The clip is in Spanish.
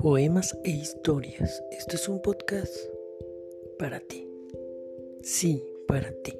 Poemas e historias. Esto es un podcast para ti. Sí, para ti.